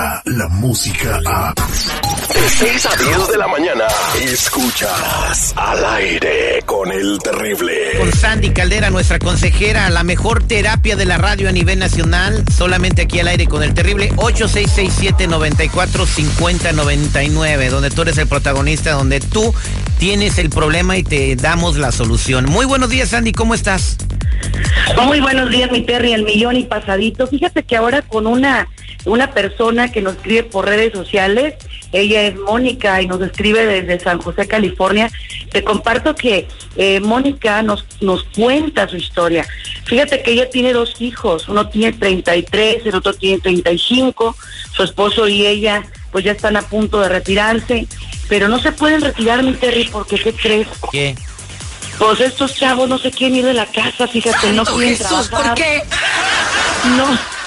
llega la música a... De 6 a 10 de la mañana, escuchas al aire con el terrible. Con Sandy Caldera, nuestra consejera, la mejor terapia de la radio a nivel nacional, solamente aquí al aire con el terrible 8667-945099, donde tú eres el protagonista, donde tú tienes el problema y te damos la solución. Muy buenos días, Sandy, ¿cómo estás? Muy buenos días, mi Terry, el millón y pasadito. Fíjate que ahora con una, una persona que nos escribe por redes sociales, ella es Mónica y nos escribe desde San José, California. Te comparto que eh, Mónica nos, nos cuenta su historia. Fíjate que ella tiene dos hijos, uno tiene 33, el otro tiene 35, su esposo y ella pues ya están a punto de retirarse, pero no se pueden retirar, mi Terry, porque ¿qué crees? ¿Qué? Pues estos chavos no se quieren ir de la casa, fíjate, no quieren Jesús, trabajar. ¿por qué? No.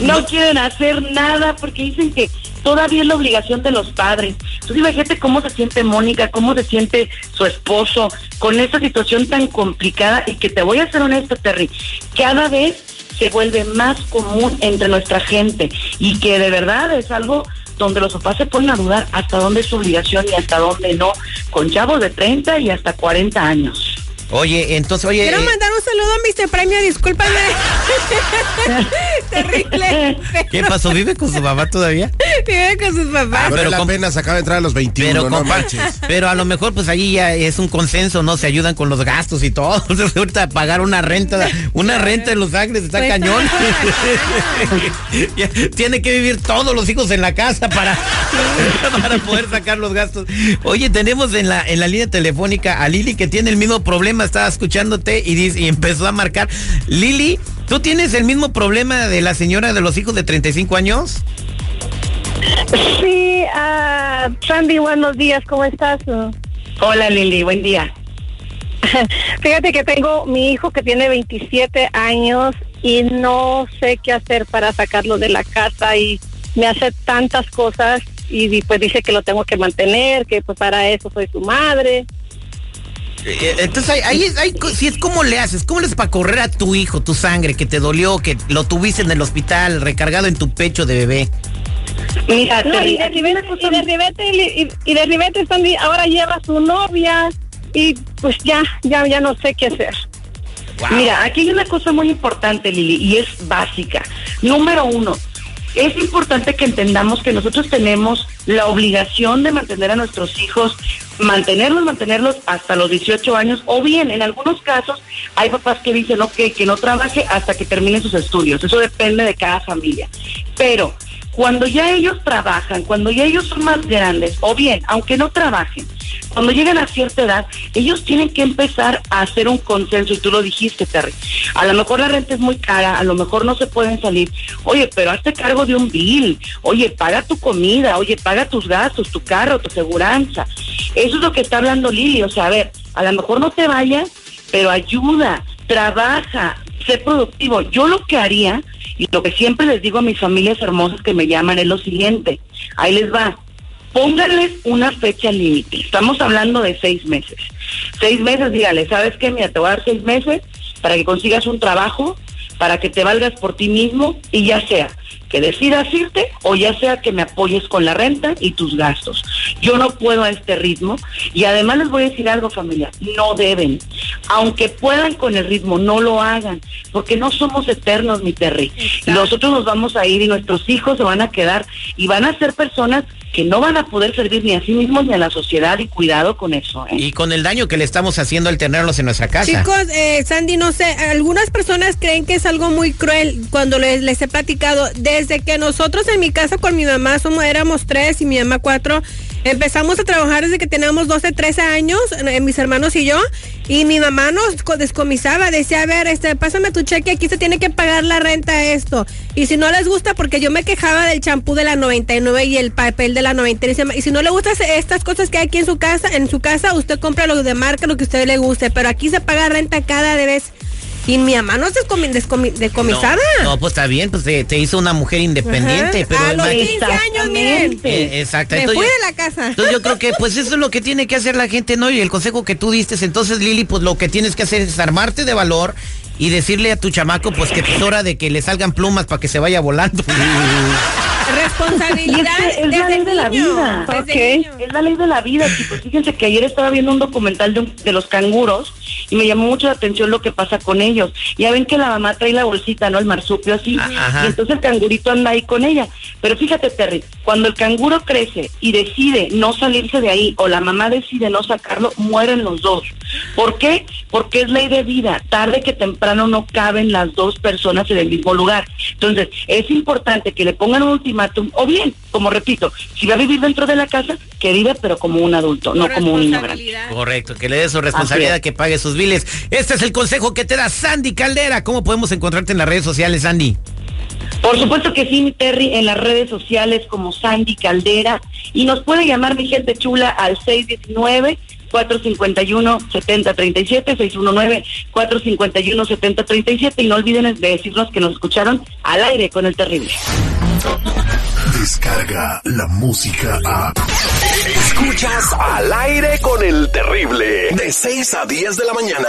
No quieren hacer nada porque dicen que todavía es la obligación de los padres. Entonces imagínate cómo se siente Mónica, cómo se siente su esposo con esta situación tan complicada y que te voy a ser honesta, Terry, cada vez se vuelve más común entre nuestra gente y que de verdad es algo donde los papás se ponen a dudar hasta dónde es su obligación y hasta dónde no, con chavos de 30 y hasta 40 años. Oye, entonces, oye... Quiero eh, mandar un saludo a Mr. Premio, discúlpame. Terrible. ¿Qué pasó? ¿Vive con su mamá todavía? Vive con sus papás. Ah, pero la com- pena, se acaba de entrar a los 21, Pero, no manches. pero a lo mejor pues ahí ya es un consenso, ¿no? Se ayudan con los gastos y todo. Entonces, ahorita pagar una renta, una renta en Los Ángeles está Pues, cañón. Tiene que vivir todos los hijos en la casa para, para poder sacar los gastos. Oye, tenemos en la, en la línea telefónica a Lili que tiene el mismo problema, estaba escuchándote y, dice, y empezó a marcar. Lili, ¿tú tienes el mismo problema de la señora de los hijos de 35 años? Sí, ah, Sandy, buenos días, ¿cómo estás? Hola Lili, buen día. Fíjate que tengo mi hijo que tiene 27 años y no sé qué hacer para sacarlo de la casa y me hace tantas cosas y pues dice que lo tengo que mantener, que pues para eso soy su madre. Eh, Entonces ahí, ahí ahí si es como le haces, ¿cómo le haces para correr a tu hijo, tu sangre, que te dolió, que lo tuviste en el hospital, recargado en tu pecho de bebé? Mira, No, y de ribete, y de ribete, y, y de ribete Sandy ahora lleva a su novia y pues ya, ya, ya no sé qué hacer. Mira, aquí hay una cosa muy importante, Lili, y es básica. Número uno, es importante que entendamos que nosotros tenemos la obligación de mantener a nuestros hijos, mantenerlos, mantenerlos hasta los 18 años, o bien, en algunos casos, hay papás que dicen, ok, que no trabaje hasta que termine sus estudios. Eso depende de cada familia. Pero cuando ya ellos trabajan, cuando ya ellos son más grandes, o bien, aunque no trabajen, cuando llegan a cierta edad, ellos tienen que empezar a hacer un consenso, y tú lo dijiste, Terry. A lo mejor la renta es muy cara, a lo mejor no se pueden salir. Oye, pero hazte cargo de un bill. Oye, paga tu comida, oye, paga tus gastos, tu carro, tu seguranza. Eso es lo que está hablando Lili. O sea, a ver, a lo mejor no te vayas, pero ayuda, trabaja, sé productivo. Yo lo que haría, y lo que siempre les digo a mis familias hermosas que me llaman, es lo siguiente. Ahí les va. Pónganles una fecha límite. Estamos hablando de seis meses. Seis meses, dígale, ¿sabes qué? Mira, te voy a dar seis meses para que consigas un trabajo, para que te valgas por ti mismo y ya sea que decidas irte o ya sea que me apoyes con la renta y tus gastos. Yo no puedo a este ritmo y además les voy a decir algo familia, no deben. Aunque puedan con el ritmo, no lo hagan, porque no somos eternos, mi Terry. Nosotros nos vamos a ir y nuestros hijos se van a quedar y van a ser personas que no van a poder servir ni a sí mismos ni a la sociedad y cuidado con eso. ¿eh? Y con el daño que le estamos haciendo al tenerlos en nuestra casa. Chicos, eh, Sandy, no sé, algunas personas creen que es algo muy cruel cuando les, les he platicado. Desde que nosotros en mi casa con mi mamá somos, éramos tres y mi mamá cuatro, empezamos a trabajar desde que teníamos 12, 13 años, eh, mis hermanos y yo, y mi mamá nos co- descomisaba, decía, a ver, este, pásame tu cheque, aquí se tiene que pagar la renta esto. Y si no les gusta, porque yo me quejaba del champú de la 99 y el papel de la 99, y si no le gustan estas cosas que hay aquí en su casa, en su casa, usted compra lo de marca, lo que a usted le guste, pero aquí se paga renta cada vez. Y mi mamá no es descomi- descomi- decomisada. No, no, pues está bien, pues te, te hizo una mujer independiente, Ajá. pero a los ima- 15 años, miren. Eh, exacto. Me Entonces fui de la casa. Entonces yo creo que pues eso es lo que tiene que hacer la gente, ¿no? Y el consejo que tú diste, entonces Lili, pues lo que tienes que hacer es armarte de valor y decirle a tu chamaco pues que es hora de que le salgan plumas para que se vaya volando. Responsabilidad. Es, que es la ley de la vida. Es la ley de la vida, chicos. Fíjense que ayer estaba viendo un documental de, de, los canguros y me llamó mucho la atención lo que pasa con ellos. Ya ven que la mamá trae la bolsita, ¿no? El marsupio así. Ajá. Y entonces el cangurito anda ahí con ella. Pero fíjate, Terry, cuando el canguro crece y decide no salirse de ahí o la mamá decide no sacarlo, mueren los dos. ¿Por qué? Porque es ley de vida. Tarde que temprano no caben las dos personas en el mismo lugar. Entonces, es importante que le pongan un ultimátum, o bien, como repito, si va a vivir dentro de la casa, que viva pero como un adulto, no como un niño grande. Correcto, que le dé su responsabilidad, que pague sus biles. Este es el consejo que te da Sandy Caldera. ¿Cómo podemos encontrarte en las redes sociales, Sandy? Por supuesto que sí, mi Terry, en las redes sociales como Sandy Caldera. Y nos puede llamar mi gente chula al 619 451-7037, 619-451-7037 y no olviden de decirnos que nos escucharon al aire con el terrible. Descarga la música a... Escuchas al aire con el terrible de 6 a 10 de la mañana.